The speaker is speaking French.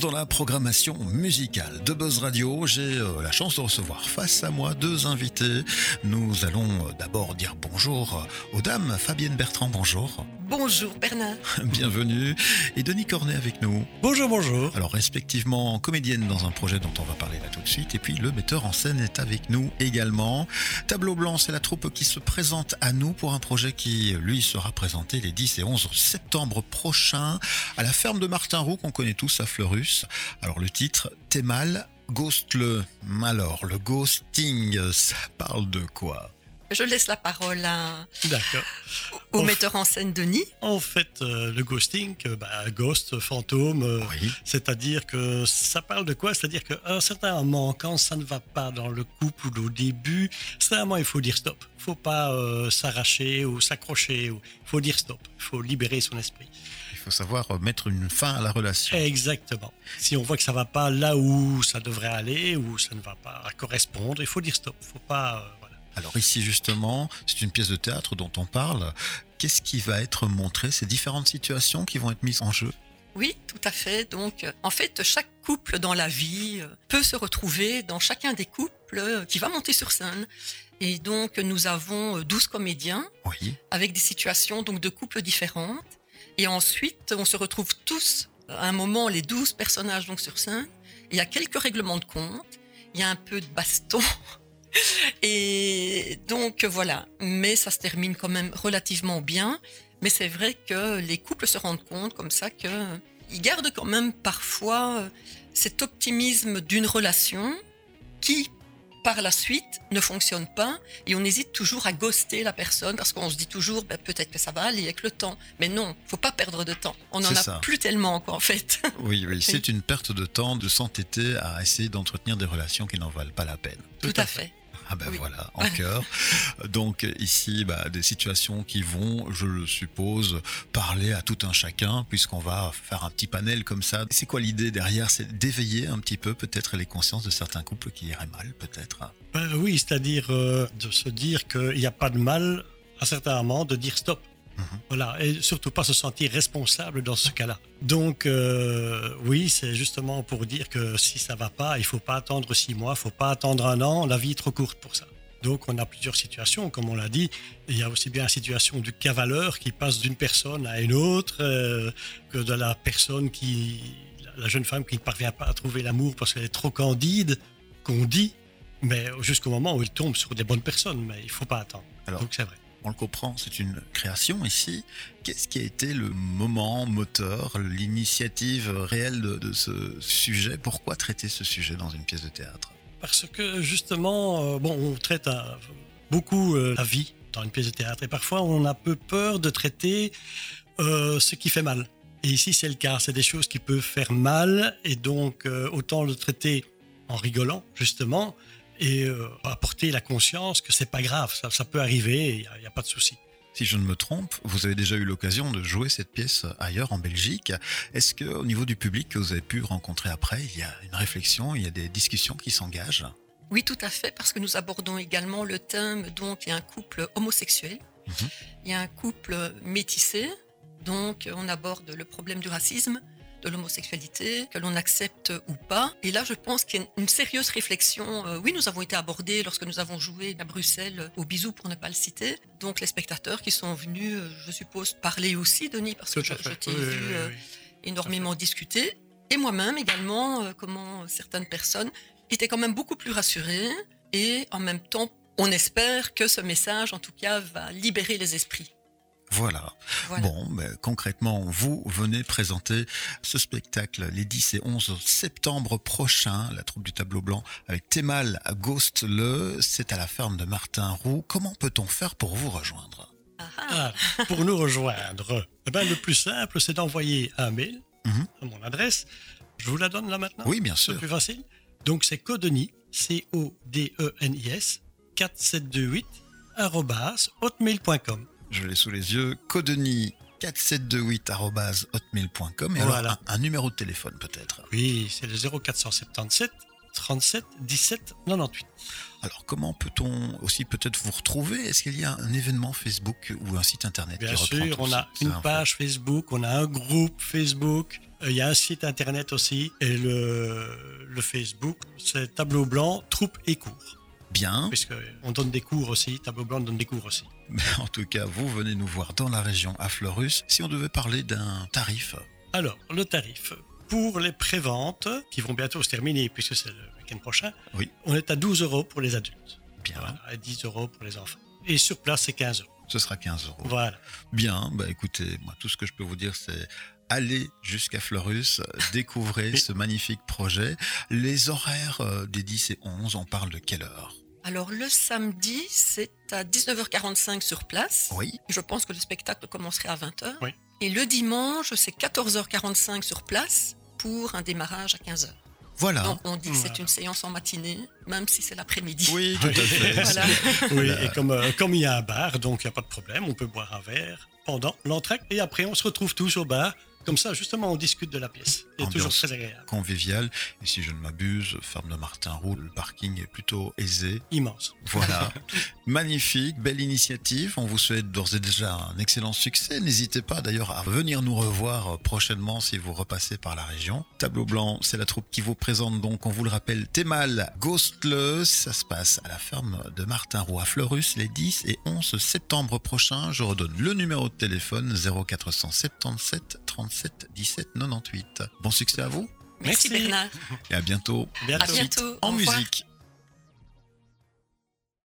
dans la programmation musicale de Buzz Radio. J'ai euh, la chance de recevoir face à moi deux invités. Nous allons euh, d'abord dire bonjour aux dames. Fabienne Bertrand, bonjour. Bonjour Bernard. Bienvenue. Et Denis Cornet avec nous. Bonjour, bonjour. Alors respectivement comédienne dans un projet dont on va parler là tout de suite. Et puis le metteur en scène est avec nous également. Tableau Blanc, c'est la troupe qui se présente à nous pour un projet qui, lui, sera présenté les 10 et 11 septembre prochains à la ferme de Martin Roux qu'on connaît tous à Fleurus. Alors le titre, T'es mal, ghost le. Alors le ghosting, ça parle de quoi? Je laisse la parole à- D'accord. au metteur en scène Denis. En fait, euh, le ghosting, euh, bah, ghost, fantôme, euh, Oui. c'est-à-dire que ça parle de quoi? C'est-à-dire qu'à un certain moment, quand ça ne va pas dans le couple ou au début, c'est un moment, il faut dire stop. Il faut pas euh, s'arracher ou s'accrocher. ou- Il faut dire stop. Il faut libérer son esprit. Il faut savoir mettre une fin à la relation. Exactement. Si on voit que ça va pas là où ça devrait aller ou ça ne va pas correspondre, il faut dire stop. Il faut pas. Euh. Alors ici justement, c'est une pièce de théâtre dont on parle. Qu'est-ce qui va être montré? Ces différentes situations qui vont être mises en jeu? Oui, tout à fait. Donc, euh, en fait, chaque couple dans la vie euh, peut se retrouver dans chacun des couples euh, qui va monter sur scène. Et donc, nous avons euh, 12 comédiens Oui. avec des situations donc de couples différentes. Et ensuite, on se retrouve tous à un moment, les 12 personnages donc sur scène. Il y a quelques règlements de compte. Il y a un peu de baston. Et donc voilà. Mais ça se termine quand même relativement bien. Mais c'est vrai que les couples se rendent compte comme ça que ils gardent quand même parfois euh, cet optimisme d'une relation qui par la suite ne fonctionne pas et on hésite toujours à ghoster la personne parce qu'on se dit toujours ben, peut-être que ça va aller avec le temps mais non faut pas perdre de temps on n'en a ça. plus tellement quoi en fait Oui, oui, c'est une perte de temps de s'entêter à essayer d'entretenir des relations qui n'en valent pas la peine. tout, à fait. Ah ben Oui. voilà, en cœur. Donc ici, bah, des situations qui vont, je le suppose, parler à tout un chacun, puisqu'on va faire un petit panel comme ça. C'est quoi l'idée derrière? C'est d'éveiller un petit peu peut-être les consciences de certains couples qui iraient mal, peut-être? Ben oui, c'est-à-dire euh, de se dire qu'il n'y a pas de mal à certains moments de dire stop. Mhm. Voilà, et surtout pas se sentir responsable dans ce cas-là. Donc euh, oui, c'est justement pour dire que si ça va pas, il faut pas attendre six mois, il faut pas attendre un an, la vie est trop courte pour ça. Donc on a plusieurs situations, comme on l'a dit. Il y a aussi bien la situation du cavaleur qui passe d'une personne à une autre, euh, que de la personne qui, la jeune femme qui ne parvient pas à trouver l'amour parce qu'elle est trop candide, qu'on dit, mais jusqu'au moment où il tombe sur des bonnes personnes, mais il faut pas attendre. Alors- Donc c'est vrai. On le comprend, c'est une création ici. Qu'est-ce qui a été le moment moteur, l'initiative réelle de, ce sujet? Pourquoi traiter ce sujet dans une pièce de théâtre? Parce que justement, euh, bon, on traite beaucoup euh, la vie dans une pièce de théâtre et parfois on a peu peur de traiter euh, ce qui fait mal. Et ici c'est le cas, c'est des choses qui peuvent faire mal et donc autant le traiter en rigolant justement et euh, apporter la conscience que c'est pas grave, ça, ça peut arriver, il n'y a, pas de souci. Si je ne me trompe, vous avez déjà eu l'occasion de jouer cette pièce ailleurs en Belgique. Est-ce que au niveau du public que vous avez pu rencontrer après, il y a une réflexion, il y a des discussions qui s'engagent? Oui, tout à fait, parce que nous abordons également le thème, donc il y a un couple homosexuel, Mhm. il y a un couple métissé, donc on aborde le problème du racisme, de l'homosexualité, que l'on accepte ou pas. Et là, je pense qu'il y a une sérieuse réflexion. Euh, oui, nous avons été abordés lorsque nous avons joué à Bruxelles au Bisou, pour ne pas le citer. Donc les spectateurs qui sont venus, euh, je suppose, parler aussi, Denis, parce que je, je t'ai Oui, vu oui, euh, oui. énormément discuté. Et moi-même également, comment certaines personnes étaient quand même beaucoup plus rassurées. Et en même temps, on espère que ce message, en tout cas, va libérer les esprits. Voilà. Voilà. Bon, ben, concrètement, vous venez présenter ce spectacle les 10 et 11 septembre prochains, la troupe du tableau blanc avec Thémal à Ghost Le. C'est à la ferme de Martin Roux. Comment peut-on faire pour vous rejoindre? Ah, ah. Pour nous rejoindre, eh ben, le plus simple, c'est d'envoyer un mail Mhm. à mon adresse. Je vous la donne là maintenant? Oui, bien C'est sûr. plus facile. Donc, c'est Codeni, C-O-D-E-N-I-S, 4728, arrobas, hotmail.com. Je l'ai sous les yeux. Codeni 4728.hotmail.com et Voilà. alors un, un numéro de téléphone peut-être. Oui, c'est le 0477 37 17 98. Alors comment peut-on aussi peut-être vous retrouver Est-ce qu'il y a un événement Facebook ou un site internet Bien qui sûr, on a une page Facebook, on a un groupe Facebook. Euh, Il y a un site internet aussi et le, le Facebook, c'est Tableau Blanc, Troupe et Cours. Bien. Puisqu'on donne des cours aussi, Tableau Blanc donne des cours aussi. Mais en tout cas, vous venez nous voir dans la région à Fleurus. Si on devait parler d'un tarif, Alors, le tarif pour les préventes qui vont bientôt se terminer puisque c'est le week-end prochain, Oui. on est à 12 euros pour les adultes bien, voilà, et 10 euros pour les enfants. Et sur place, c'est 15 euros. ce sera 15 euros. Voilà. Bien, bah écoutez, moi tout ce que je peux vous dire c'est aller jusqu'à Fleurus, découvrez Oui. ce magnifique projet. Les horaires euh, des 10 et 11, on parle de quelle heure? Alors le samedi, c'est à 19h45 sur place. Oui, Je pense que le spectacle commencerait à 20h. Oui. Et le dimanche, c'est 14h45 sur place pour un démarrage à 15h. voilà. Donc on dit que c'est Voilà. une séance en matinée, même si c'est l'après-midi. Oui, tout à fait. Voilà. Oui, et comme, euh, comme il y a un bar, donc il n'y a pas de problème, on peut boire un verre pendant l'entracte et après on se retrouve tous au bar. Comme ça, justement, on discute de la pièce. C'est toujours très agréable. Convivial. Et si je ne m'abuse, ferme de Martin Roux, le parking est plutôt aisé. Immense. Voilà. Magnifique, belle initiative. On vous souhaite d'ores et déjà un excellent succès. N'hésitez pas d'ailleurs à venir nous revoir prochainement si vous repassez par la région. Tableau blanc, c'est la troupe qui vous présente donc, on vous le rappelle, Thémal Ghostless. Ça se passe à la ferme de Martin Roux à Fleurus les 10 et 11 septembre prochains. Je redonne le numéro de téléphone 0477 37 17 98. Bon succès à vous Merci, Merci. Bernard. et à bientôt. Bientôt. À bientôt. En musique.